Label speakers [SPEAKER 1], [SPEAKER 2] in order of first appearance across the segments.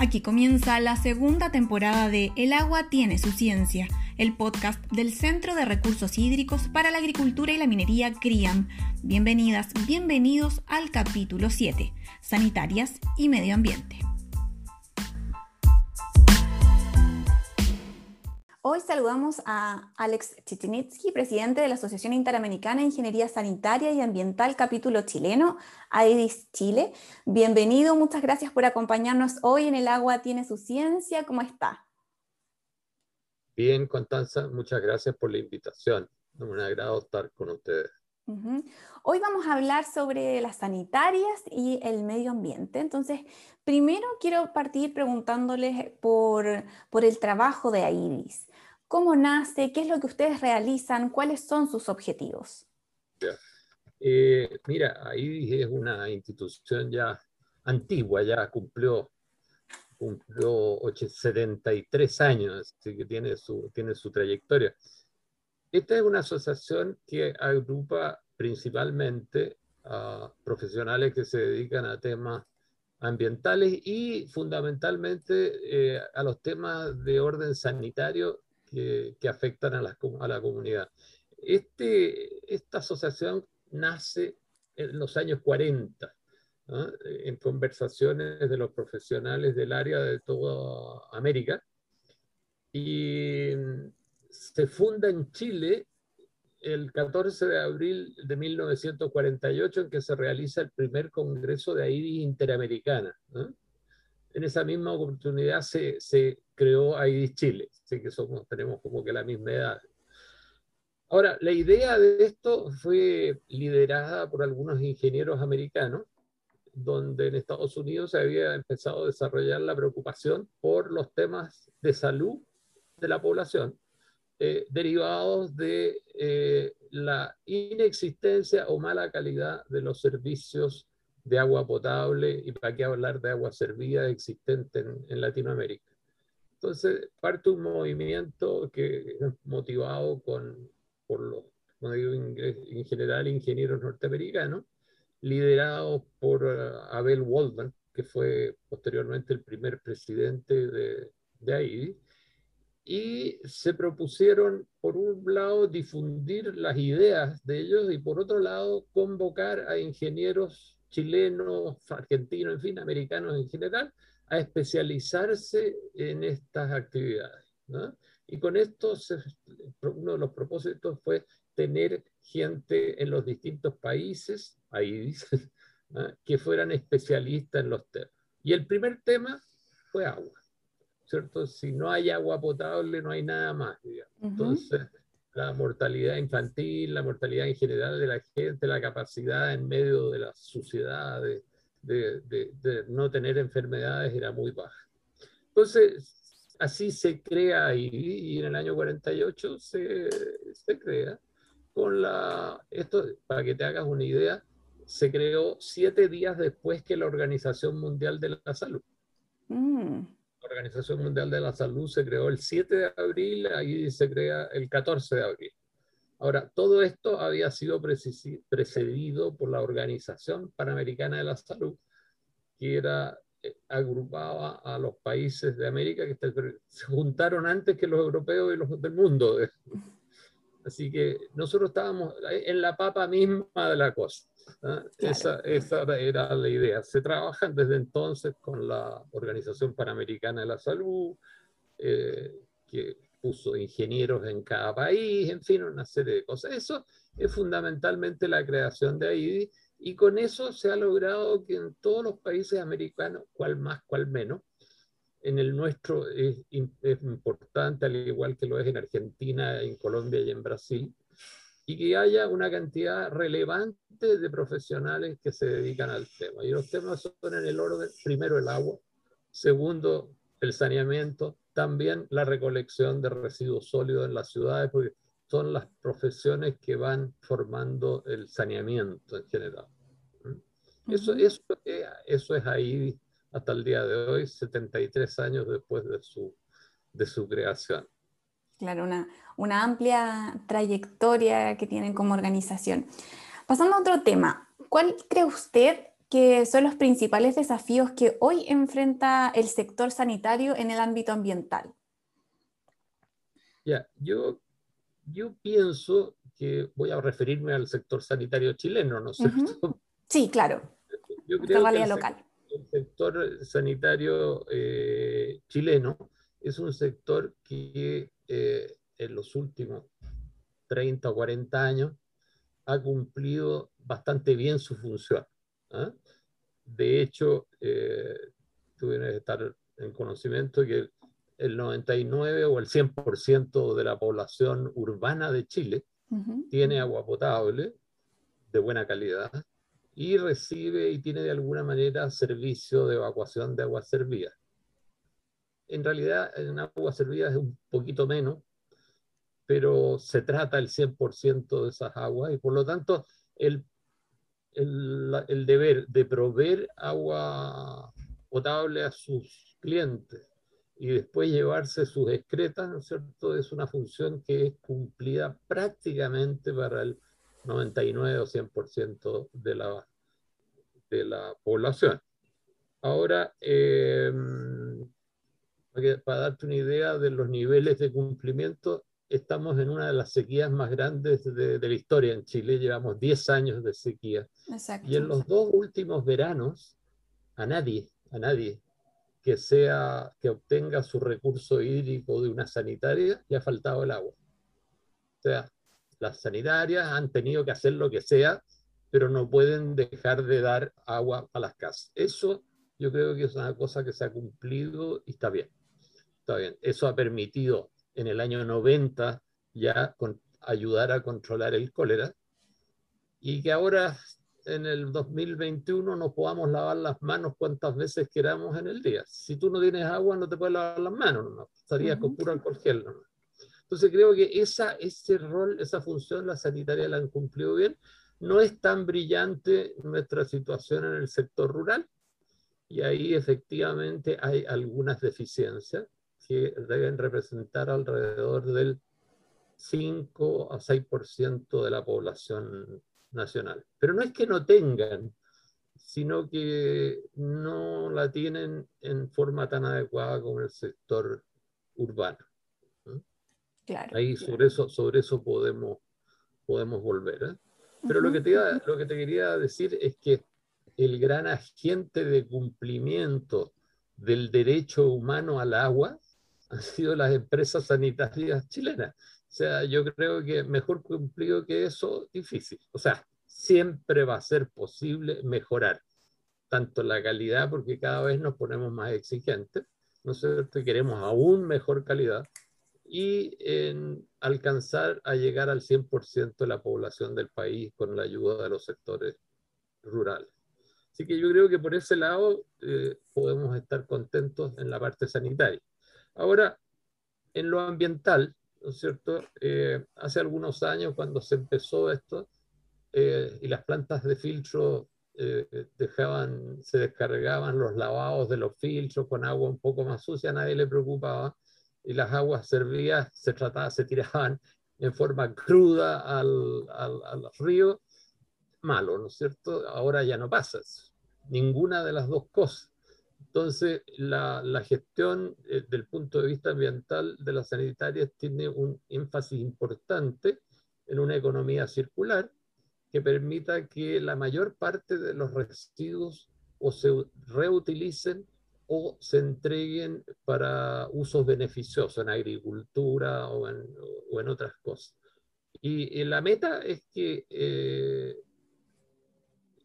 [SPEAKER 1] Aquí comienza la segunda temporada de El agua tiene su ciencia, el podcast del Centro de Recursos Hídricos para la Agricultura y la Minería CRIAM. Bienvenidas, bienvenidos al capítulo 7, Sanitarias y Medio Ambiente. Hoy saludamos a Alex Chichinitsky, presidente de la Asociación Interamericana de Ingeniería Sanitaria y Ambiental, capítulo chileno, AEDIS Chile. Bienvenido, muchas gracias por acompañarnos hoy en El Agua Tiene su Ciencia. ¿Cómo está?
[SPEAKER 2] Bien, Constanza, muchas gracias por la invitación. Un agrado estar con ustedes.
[SPEAKER 1] Hoy vamos a hablar sobre las sanitarias y el medio ambiente. Entonces, primero quiero partir preguntándoles por, por el trabajo de AIDIS. ¿Cómo nace? ¿Qué es lo que ustedes realizan? ¿Cuáles son sus objetivos?
[SPEAKER 2] Eh, mira, ahí es una institución ya antigua, ya cumplió, cumplió 73 años, así que tiene su, tiene su trayectoria. Esta es una asociación que agrupa principalmente a profesionales que se dedican a temas ambientales y fundamentalmente eh, a los temas de orden sanitario que, afectan a la, comunidad. Este, esta asociación nace en los años 40, en conversaciones de los profesionales del área de toda América, y se funda en Chile el 14 de abril de 1948, en que se realiza el primer Congreso de AIDI Interamericana. En esa misma oportunidad se, se creó AIDIS Chile, así que somos, tenemos como que la misma edad. Ahora, la idea de esto fue liderada por algunos ingenieros americanos, donde en Estados Unidos se había empezado a desarrollar la preocupación por los temas de salud de la población, eh, derivados de eh, la inexistencia o mala calidad de los servicios de agua potable y para qué hablar de agua servida existente en Latinoamérica. Entonces, parte un movimiento que es motivado con, por los, como digo, en general, ingenieros norteamericanos, liderados por eh, Abel Waldman, que fue posteriormente el primer presidente de, de AIDI, y se propusieron, por un lado, difundir las ideas de ellos y por otro lado, convocar a ingenieros chilenos, argentinos, en fin, americanos en general, a especializarse en estas actividades. Y con esto, uno de los propósitos fue tener gente en los distintos países, ahí dice, que fueran especialistas en los temas. Y el primer tema fue agua, ¿cierto? Si no hay agua potable, no hay nada más, Entonces, la mortalidad infantil, la mortalidad en general de la gente, la capacidad en medio de las sociedades, de, no tener enfermedades era muy baja. Entonces, así se crea y, en el año 48 se, se, crea con la, esto para que te hagas una idea, se creó siete días después que la Organización Mundial de la Salud. Mm. La Organización Mundial de la Salud se creó el 7 de abril, ahí se crea el 14 de abril. Ahora, todo esto había sido precedido por la Organización Panamericana de la Salud, que era, eh, agrupaba a los países de América que se juntaron antes que los europeos y los del mundo. Así que nosotros estábamos en la papa misma de la cosa. Esa, esa, era la idea. Se trabajan desde entonces con la Organización Panamericana de la Salud, eh, que puso ingenieros en cada país, en fin, una serie de cosas. Eso es fundamentalmente la creación de AIDI y con eso se ha logrado que en todos los países americanos, cual más, cual menos, en el nuestro es, es, importante, al igual que lo es en Argentina, en Colombia y en Brasil, y que haya una cantidad relevante de profesionales que se dedican al tema. Y los temas son en el orden, primero el agua, segundo el saneamiento, también la recolección de residuos sólidos en las ciudades, porque son las profesiones que van formando el saneamiento en general. Eso, eso, eso es ahí hasta el día de hoy, 73 años después de su, de su creación.
[SPEAKER 1] Claro, una, una amplia trayectoria que tienen como organización. Pasando a otro tema, ¿cuál cree usted que son los principales desafíos que hoy enfrenta el sector sanitario en el ámbito ambiental?
[SPEAKER 2] Ya, yo, yo pienso que voy a referirme al sector sanitario chileno, ¿no es cierto?
[SPEAKER 1] Sí, claro. Yo creo que el, local.
[SPEAKER 2] el sector sanitario eh, chileno es un sector que eh, en los últimos 30 o 40 años ha cumplido bastante bien su función. ¿Ah? De hecho, eh, tú que estar en conocimiento que el 99 o el 100% de la población urbana de Chile tiene agua potable de buena calidad y recibe y tiene de alguna manera servicio de evacuación de agua servida. En realidad, en agua servida es un poquito menos, pero se trata el 100% de esas aguas y por lo tanto el, el, deber de proveer agua potable a sus clientes y después llevarse sus excretas, ¿no es cierto? Es una función que es cumplida prácticamente para el 99 o 100% de la, de la población. Ahora, eh, para darte una idea de los niveles de cumplimiento, estamos en una de las sequías más grandes de, la historia en Chile. Llevamos 10 años de sequía. Y en los dos últimos veranos, a nadie, a nadie que sea que obtenga su recurso hídrico de una sanitaria le ha faltado el agua. O sea, las sanitarias han tenido que hacer lo que sea, pero no pueden dejar de dar agua a las casas. Eso yo creo que es una cosa que se ha cumplido y está bien. Está bien. Eso ha permitido en el año 90 ya con, ayudar a controlar el cólera y que ahora en el 2021 no podamos lavar las manos cuantas veces queramos en el día. Si tú no tienes agua, no te puedes lavar las manos, no, estarías con puro alcohol gel. Entonces creo que esa, ese rol, esa función, la sanitaria la han cumplido bien. No es tan brillante nuestra situación en el sector rural y ahí efectivamente hay algunas deficiencias que deben representar alrededor del 5 a 6% de la población nacional. Pero no es que no tengan, sino que no la tienen en forma tan adecuada como el sector urbano. Claro, Ahí sobre eso, sobre eso podemos, podemos volver. ¿eh? Pero lo, que te lo que te quería decir es que el gran agente de cumplimiento del derecho humano al agua han sido las empresas sanitarias chilenas. O sea, yo creo que mejor cumplido que eso, difícil. O sea, siempre va a ser posible mejorar tanto la calidad, porque cada vez nos ponemos más exigentes, ¿no es cierto? Queremos aún mejor calidad y en alcanzar a llegar al 100% de la población del país con la ayuda de los sectores rurales. Así que yo creo que por ese lado eh, podemos estar contentos en la parte sanitaria. Ahora, en lo ambiental, ¿no es cierto? Eh, hace algunos años cuando se empezó esto eh, y las plantas de filtro dejaban, se descargaban los lavados de los filtros con agua un poco más sucia, nadie le preocupaba y las aguas servidas se trataban, se tiraban en forma cruda al, al, al río, malo, ¿no es cierto? Ahora ya no pasa eso, ninguna de las dos cosas. Entonces, la, la gestión eh, del punto de vista ambiental de las sanitarias tiene un énfasis importante en una economía circular que permita que la mayor parte de los residuos o se reutilicen o se entreguen para usos beneficiosos en agricultura o en, o en otras cosas. Y, la meta es que eh,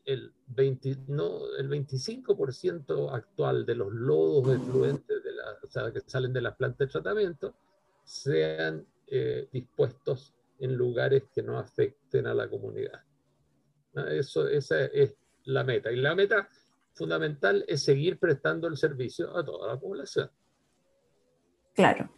[SPEAKER 2] el, 20, no, el 25% actual de los lodos efluentes de la, o sea, que salen de las plantas de tratamiento sean eh, dispuestos en lugares que no afecten a la comunidad. Eso, esa es la meta. Y la meta fundamental es seguir prestando el servicio a toda la población.
[SPEAKER 1] Claro.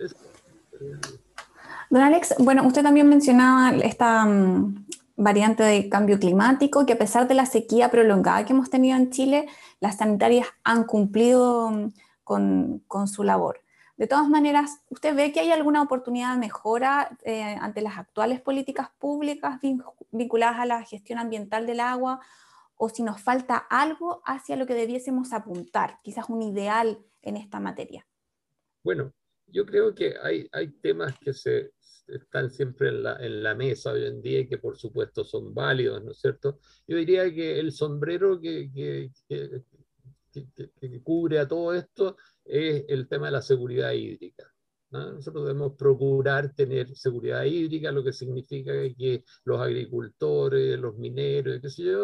[SPEAKER 1] Don Alex, bueno, usted también mencionaba esta mm, variante de cambio climático, que a pesar de la sequía prolongada que hemos tenido en Chile, las sanitarias han cumplido mm, con, con su labor. De todas maneras, ¿usted ve que hay alguna oportunidad de mejora eh, ante las actuales políticas públicas vinculadas a la gestión ambiental del agua o si nos falta algo hacia lo que debiésemos apuntar, quizás un ideal en esta materia.
[SPEAKER 2] Bueno, yo creo que hay, hay temas que se, están siempre en la, en la, mesa hoy en día y que por supuesto son válidos, ¿no es cierto? Yo diría que el sombrero que, que, que, cubre a todo esto es el tema de la seguridad hídrica. Nosotros debemos procurar tener seguridad hídrica, lo que significa que los agricultores, los mineros,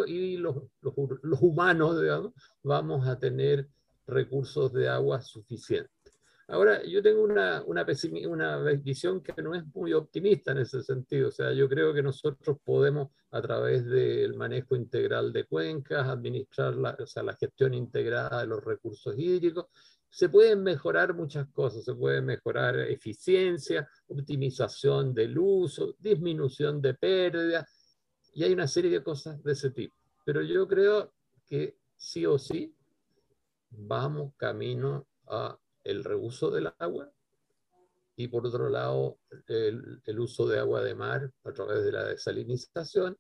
[SPEAKER 2] y los, los, los humanos, digamos, vamos a tener recursos de agua suficientes. Ahora, yo tengo una, una, una, visión que no es muy optimista en ese sentido. O sea, yo creo que nosotros podemos, a través del manejo integral de cuencas, administrar la, o sea, la gestión integrada de los recursos hídricos, se pueden mejorar muchas cosas, se puede mejorar eficiencia, optimización del uso, disminución de pérdidas, y hay una serie de cosas de ese tipo. Pero yo creo que sí o sí vamos camino a el reuso del agua y por otro lado el, uso de agua de mar a través de la desalinización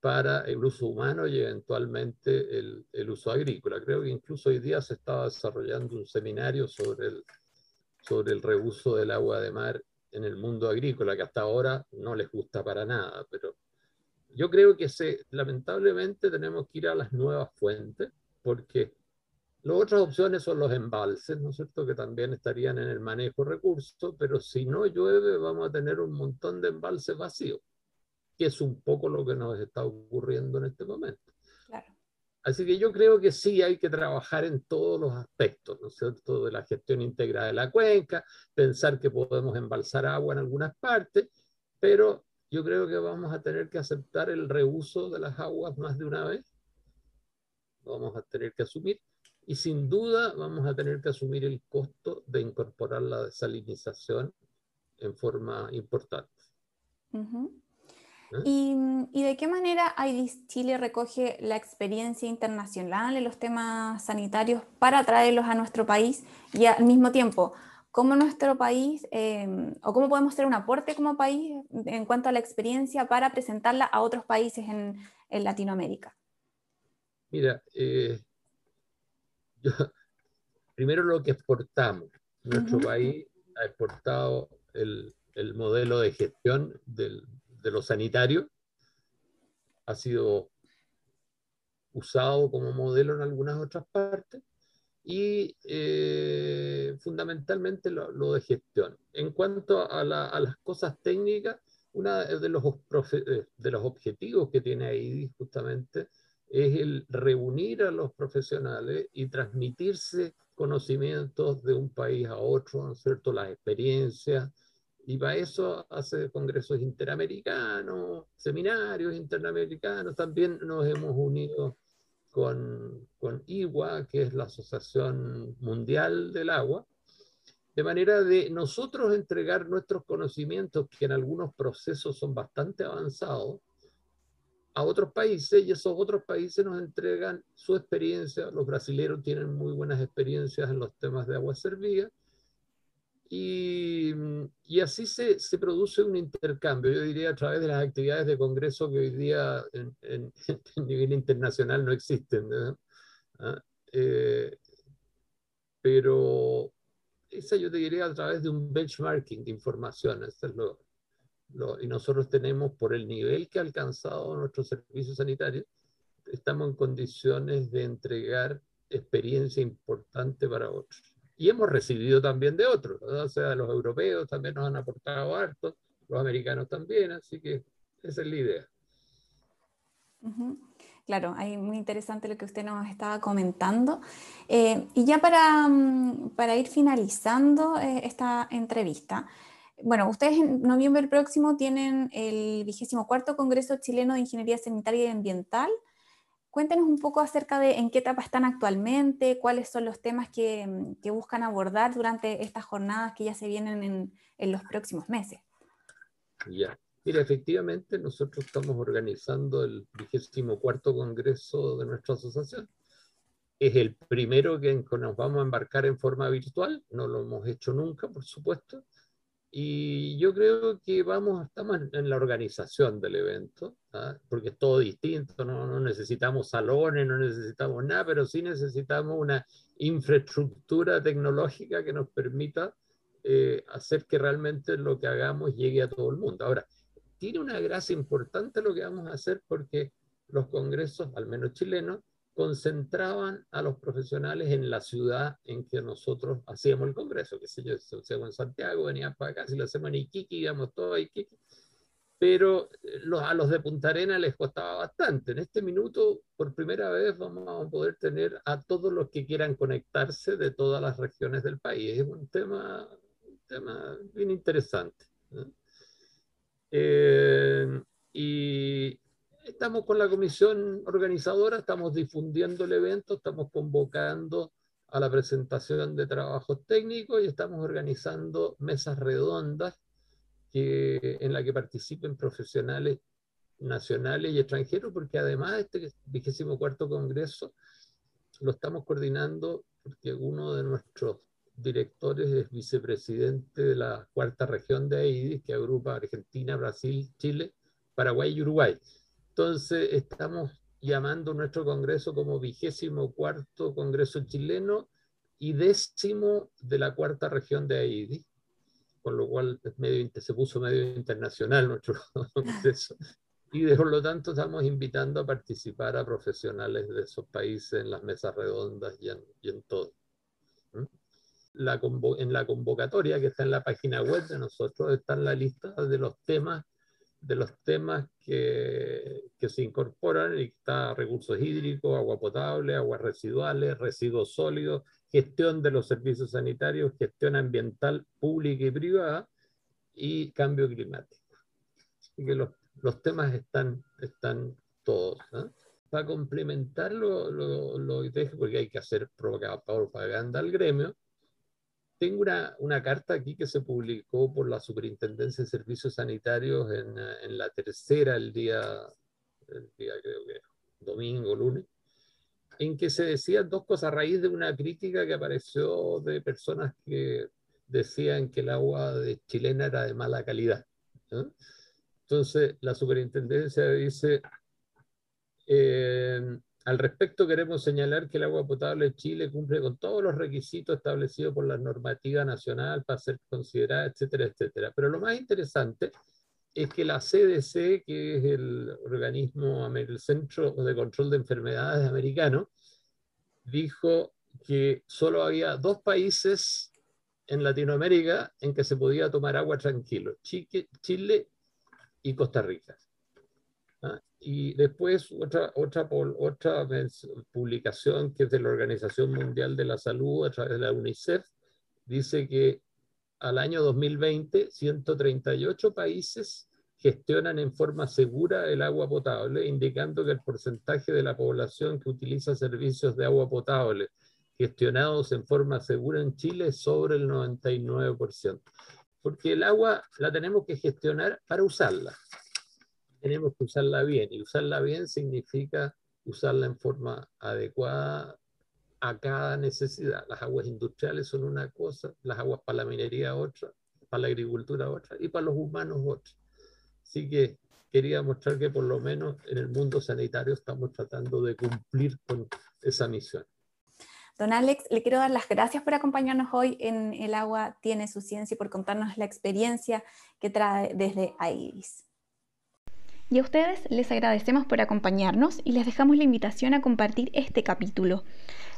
[SPEAKER 2] para el uso humano y eventualmente el, el, uso agrícola. Creo que incluso hoy día se estaba desarrollando un seminario sobre el, sobre el reuso del agua de mar en el mundo agrícola, que hasta ahora no les gusta para nada, pero yo creo que lamentablemente tenemos que ir a las nuevas fuentes, porque las otras opciones son los embalses, ¿no es cierto?, que también estarían en el manejo recursos, pero si no llueve vamos a tener un montón de embalses vacíos que es un poco lo que nos está ocurriendo en este momento. Así que yo creo que sí hay que trabajar en todos los aspectos, ¿no es cierto?, de la gestión integrada de la cuenca, pensar que podemos embalsar agua en algunas partes, pero yo creo que vamos a tener que aceptar el reuso de las aguas más de una vez. Vamos a tener que asumir y sin duda vamos a tener que asumir el costo de incorporar la desalinización en forma importante.
[SPEAKER 1] ¿Y, de qué manera IDIS Chile recoge la experiencia internacional en los temas sanitarios para traerlos a nuestro país y al mismo tiempo, cómo nuestro país em, o cómo podemos hacer un aporte como país en cuanto a la experiencia para presentarla a otros países en, Latinoamérica?
[SPEAKER 2] Mira, eh, primero lo que exportamos. Nuestro país ha exportado el, el modelo de gestión del, de lo sanitario ha sido usado como modelo en algunas otras partes y eh, fundamentalmente lo, de gestión. En cuanto a, las cosas técnicas, uno de los, eh, de los objetivos que tiene ahí justamente es el reunir a los profesionales y transmitirse conocimientos de un país a otro, ¿no es cierto? Las experiencias, y para eso hace congresos interamericanos, seminarios interamericanos. También nos hemos unido con, con IWA, que es la Asociación Mundial del Agua, de manera de nosotros entregar nuestros conocimientos, que en algunos procesos son bastante avanzados, a otros países y esos otros países nos entregan su experiencia. Los brasileños tienen muy buenas experiencias en los temas de agua servida y, y así se, se, produce un intercambio, yo diría, a través de las actividades de congreso que hoy día en, en, nivel internacional no existen. ¿Ah? Eh, pero esa yo te diría a través de un benchmarking de información. es lo, lo, y nosotros tenemos, por el nivel que ha alcanzado nuestro servicio sanitario, estamos en condiciones de entregar experiencia importante para otros y hemos recibido también de otros, o sea, los europeos también nos han aportado harto, los americanos también, así que esa es la idea.
[SPEAKER 1] Claro, hay muy interesante lo que usted nos estaba comentando. Eh, y ya para, mm, para ir finalizando eh, esta entrevista, bueno, ustedes en noviembre próximo tienen el vigésimo cuarto Congreso Chileno de Ingeniería Sanitaria y Ambiental, Cuéntenos un poco acerca de en qué etapa están actualmente, cuáles son los temas que, mm, buscan abordar durante estas jornadas que ya se vienen en, los próximos meses.
[SPEAKER 2] Ya, mira, efectivamente nosotros estamos organizando el vigésimo cuarto congreso de nuestra asociación. Es el primero que nos vamos a embarcar en forma virtual, no lo hemos hecho nunca, por supuesto, Y yo creo que vamos, estamos en la organización del evento, ¿ah? porque es todo distinto, ¿no? no necesitamos salones, no necesitamos nada, pero sí necesitamos una infraestructura tecnológica que nos permita eh, hacer que realmente lo que hagamos llegue a todo el mundo. Ahora, tiene una gracia importante lo que vamos a hacer porque los congresos, al menos chilenos, concentraban a los profesionales en la ciudad en que nosotros hacíamos el congreso, que sé yo, hacemos en Santiago, venían para acá, si lo hacemos en Iquique, íbamos todos a Iquique, pero eh, los, a los de Punta Arena les costaba bastante. En este minuto, por primera vez, vamos a poder tener a todos los que quieran conectarse de todas las regiones del país. Es un tema, un tema bien interesante. Eh, y, estamos con la comisión organizadora, estamos difundiendo el evento, estamos convocando a la presentación de trabajos técnicos y estamos organizando mesas redondas que, en las que participen profesionales nacionales y extranjeros, porque además de este vigésimo cuarto congreso lo estamos coordinando porque uno de nuestros directores es vicepresidente de la cuarta región de AIDIS, que agrupa Argentina, Brasil, Chile, Paraguay y Uruguay. Entonces, estamos llamando nuestro congreso como vigésimo cuarto congreso chileno y décimo de la cuarta región de Haití, con lo cual medio, se puso medio internacional nuestro congreso. Y por lo tanto estamos invitando a participar a profesionales de esos países en las mesas redondas y en, todo. La en la convocatoria que está en la página web de nosotros está en la lista de los temas de los temas que, que, se incorporan y está recursos hídricos, agua potable, aguas residuales, residuos sólidos, gestión de los servicios sanitarios, gestión ambiental pública y privada y cambio climático. Así que los, los temas están, están todos. Para complementarlo, lo, lo, dejo porque hay que hacer propaganda al gremio, tengo una, una, carta aquí que se publicó por la Superintendencia de Servicios Sanitarios en, en la tercera, el día, el día creo que domingo, lunes, en que se decían dos cosas a raíz de una crítica que apareció de personas que decían que el agua de chilena era de mala calidad. Entonces, la superintendencia dice, eh, al respecto, queremos señalar que el agua potable de Chile cumple con todos los requisitos establecidos por la normativa nacional para ser considerada, etcétera, etcétera. Pero lo más interesante es que la CDC, que es el organismo, el Centro de Control de Enfermedades americano, dijo que solo había dos países en Latinoamérica en que se podía tomar agua tranquilo, Chile y Costa Rica. ¿Ah? Y después otra, otra, otra publicación que es de la Organización Mundial de la Salud a través de la UNICEF, dice que al año 2020 138 países gestionan en forma segura el agua potable, indicando que el porcentaje de la población que utiliza servicios de agua potable gestionados en forma segura en Chile es sobre el 99%. Porque el agua la tenemos que gestionar para usarla tenemos que usarla bien. Y usarla bien significa usarla en forma adecuada a cada necesidad. Las aguas industriales son una cosa, las aguas para la minería otra, para la agricultura otra y para los humanos otra. Así que quería mostrar que por lo menos en el mundo sanitario estamos tratando de cumplir con esa misión.
[SPEAKER 1] Don Alex, le quiero dar las gracias por acompañarnos hoy en El agua tiene su ciencia y por contarnos la experiencia que trae desde AIRIS. Y a ustedes les agradecemos por acompañarnos y les dejamos la invitación a compartir este capítulo.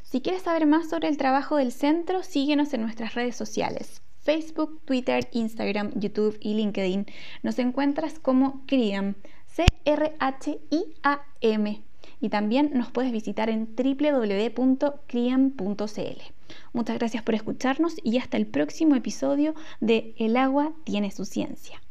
[SPEAKER 1] Si quieres saber más sobre el trabajo del centro, síguenos en nuestras redes sociales. Facebook, Twitter, Instagram, YouTube y LinkedIn. Nos encuentras como CRIAM, C-R-H-I-A-M. Y también nos puedes visitar en www.criam.cl. Muchas gracias por escucharnos y hasta el próximo episodio de El agua tiene su ciencia.